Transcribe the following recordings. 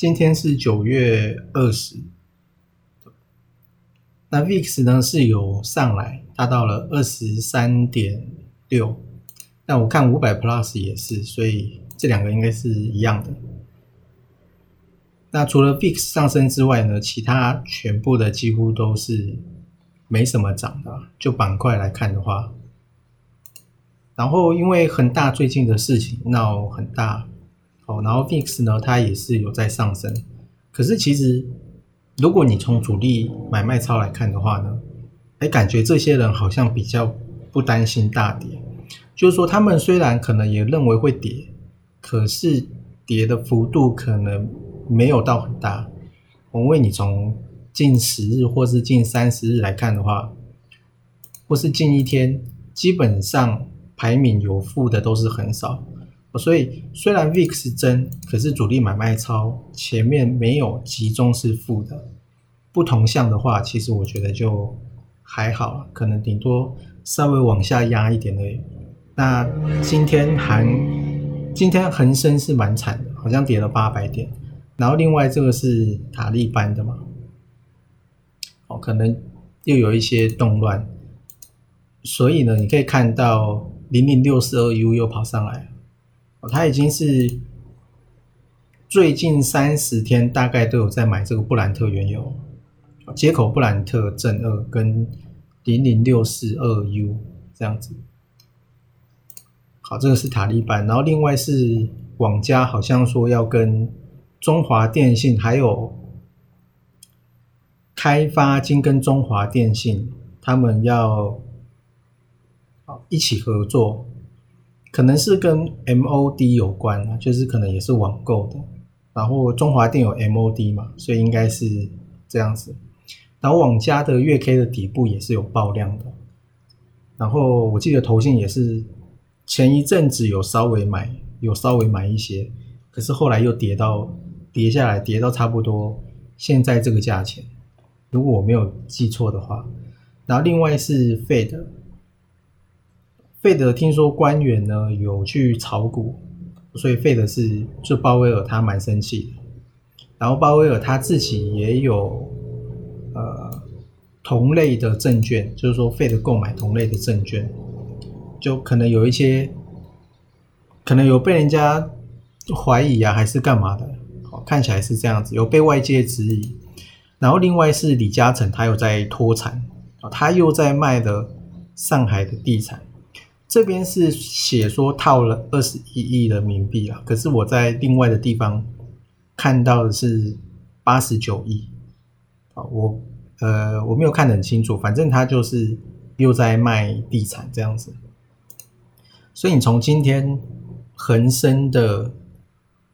今天是九月二十，那 VIX 呢是有上来，达到了二十三点六。那我看五百 Plus 也是，所以这两个应该是一样的。那除了 VIX 上升之外呢，其他全部的几乎都是没什么涨的。就板块来看的话，然后因为恒大最近的事情闹很大，然后 VIX 呢它也是有在上升。可是其实如果你从主力买卖超来看的话呢，哎，感觉这些人好像比较不担心大跌，就是说他们虽然可能也认为会跌，可是跌的幅度可能。没有到很大，我为你从近十日或是近三十日来看的话，或是近一天，基本上排名有负的都是很少。所以虽然 VIX 增，可是主力买卖超前面没有集中是负的。不同项的话，其实我觉得就还好，可能顶多稍微往下压一点而已。那今天还今天恒生是蛮惨的，好像跌了八百点。然后另外这个是塔利班的嘛，哦，可能又有一些动乱，所以呢，你可以看到零零六四二 U 又跑上来，哦，它已经是最近三十天大概都有在买这个布兰特原油，接口布兰特正二跟零零六四二 U 这样子，好，这个是塔利班，然后另外是网家好像说要跟。中华电信还有开发金跟中华电信，他们要一起合作，可能是跟 MOD 有关啊，就是可能也是网购的。然后中华电有 MOD 嘛，所以应该是这样子。然后网家的月 K 的底部也是有爆量的。然后我记得投信也是前一阵子有稍微买，有稍微买一些，可是后来又跌到。跌下来，跌到差不多现在这个价钱，如果我没有记错的话。然后另外是费德，费德听说官员呢有去炒股，所以费德是就鲍威尔他蛮生气的。然后鲍威尔他自己也有呃同类的证券，就是说费德购买同类的证券，就可能有一些可能有被人家怀疑啊，还是干嘛的。哦看起来是这样子，有被外界质疑。然后另外是李嘉诚，他有在脱产啊，他又在卖的上海的地产。这边是写说套了二十一亿人民币啊，可是我在另外的地方看到的是八十九亿啊。我呃我没有看得很清楚，反正他就是又在卖地产这样子。所以你从今天恒生的。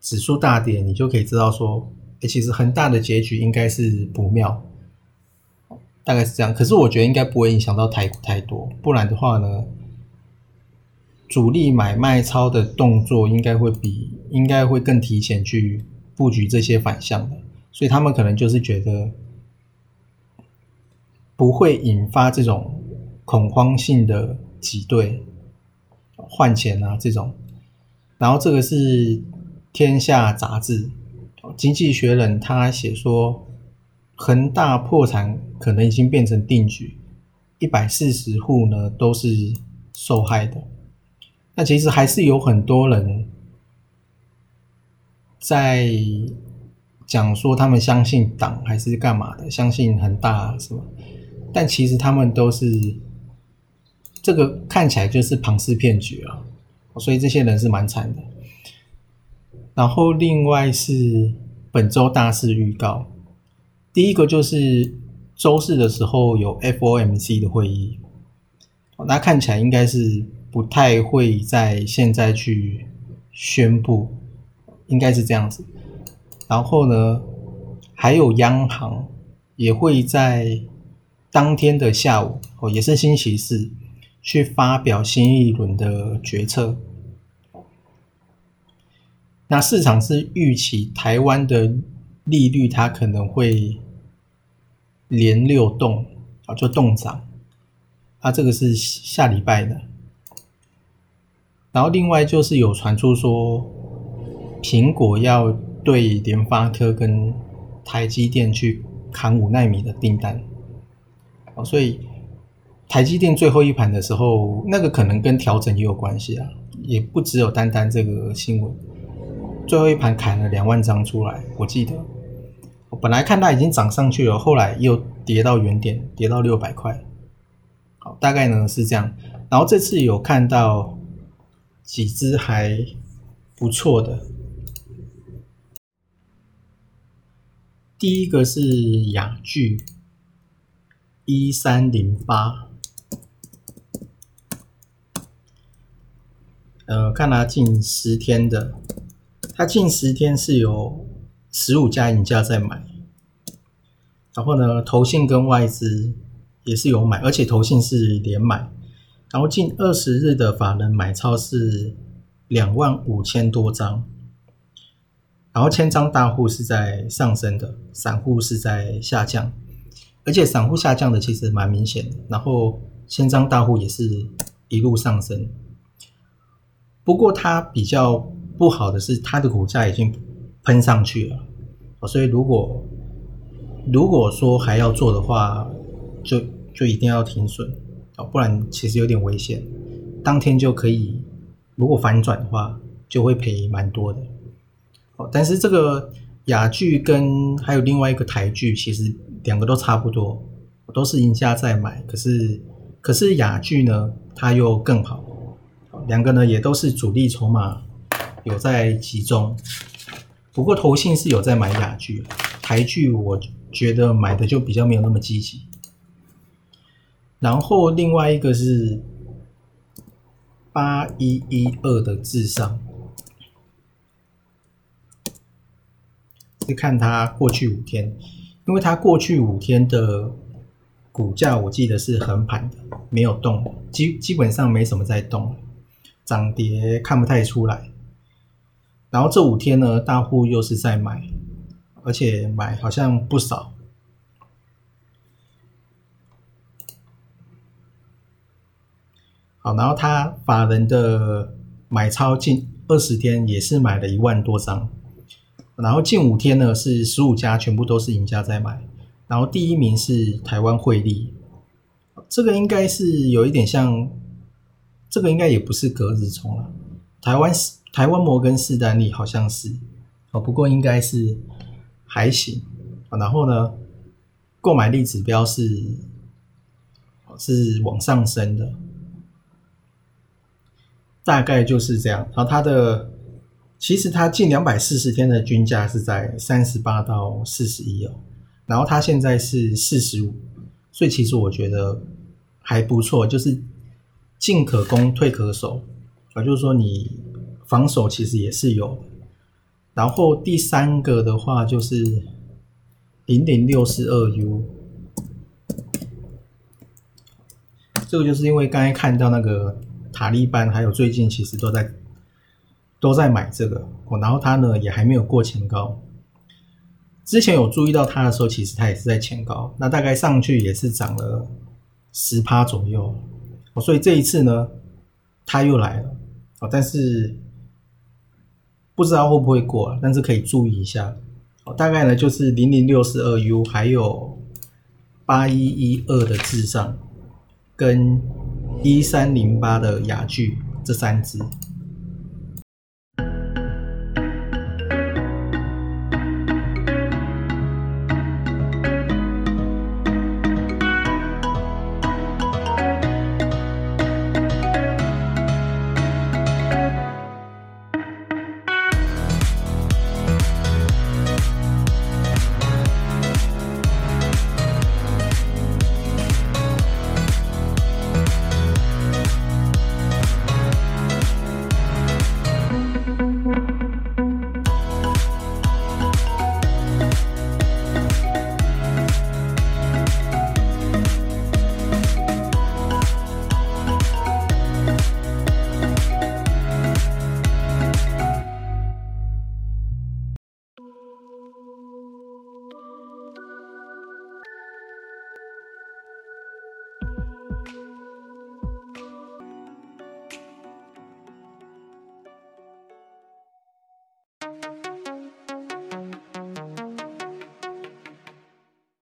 指数大跌，你就可以知道说，哎，其实恒大的结局应该是不妙，大概是这样。可是我觉得应该不会影响到台股太多，不然的话呢，主力买卖超的动作应该会比应该会更提前去布局这些反向的，所以他们可能就是觉得不会引发这种恐慌性的挤兑换钱啊这种，然后这个是。天下杂志，经济学人他写说，恒大破产可能已经变成定局，一百四十户呢都是受害的。那其实还是有很多人在讲说他们相信党还是干嘛的，相信恒大什么？但其实他们都是这个看起来就是庞氏骗局啊，所以这些人是蛮惨的。然后另外是本周大事预告，第一个就是周四的时候有 FOMC 的会议，那看起来应该是不太会在现在去宣布，应该是这样子。然后呢，还有央行也会在当天的下午，哦，也是星期四，去发表新一轮的决策。那市场是预期台湾的利率它可能会连六动啊，就动涨啊，这个是下礼拜的。然后另外就是有传出说，苹果要对联发科跟台积电去砍五纳米的订单，哦，所以台积电最后一盘的时候，那个可能跟调整也有关系啊，也不只有单单这个新闻，最后一盘砍了两万张出来，我记得，我本来看它已经涨上去了，后来又跌到原点，跌到六百块，好，大概呢是这样，然后这次有看到几只还不错的。第一个是雅聚一三零八，呃，看它近十天的，它近十天是有十五家赢家在买，然后呢，投信跟外资也是有买，而且投信是连买，然后近二十日的法人买超是两万五千多张。然后千张大户是在上升的，散户是在下降，而且散户下降的其实蛮明显的。然后千张大户也是一路上升，不过它比较不好的是它的股价已经喷上去了，所以如果如果说还要做的话，就就一定要停损啊，不然其实有点危险，当天就可以如果反转的话，就会赔蛮多的。哦但是这个雅剧跟还有另外一个台剧，其实两个都差不多，都是赢家在买。可是可是雅剧呢，它又更好。两个呢也都是主力筹码有在集中，不过投信是有在买雅剧，台剧我觉得买的就比较没有那么积极。然后另外一个是八一一二的智商。是看它过去五天，因为它过去五天的股价，我记得是横盘的，没有动，基基本上没什么在动，涨跌看不太出来。然后这五天呢，大户又是在买，而且买好像不少。然后他法人的买超近二十天也是买了一万多张。然后近五天呢是十五家全部都是赢家在买，然后第一名是台湾汇利，这个应该是有一点像，这个应该也不是隔日冲了，台湾台湾摩根士丹利好像是哦，不过应该是还行，然后呢购买力指标是是往上升的，大概就是这样，然后它的。其实它近两百四十天的均价是在三十八到四十一哦，然后它现在是四十五，所以其实我觉得还不错，就是进可攻退可守啊，就是说你防守其实也是有。然后第三个的话就是零点六四二 U，这个就是因为刚才看到那个塔利班，还有最近其实都在。都在买这个，然后它呢也还没有过前高。之前有注意到它的时候，其实它也是在前高，那大概上去也是涨了十趴左右。所以这一次呢，它又来了，哦，但是不知道会不会过，但是可以注意一下。大概呢就是零零六四二 U，还有八一一二的智商，跟一三零八的雅具这三只。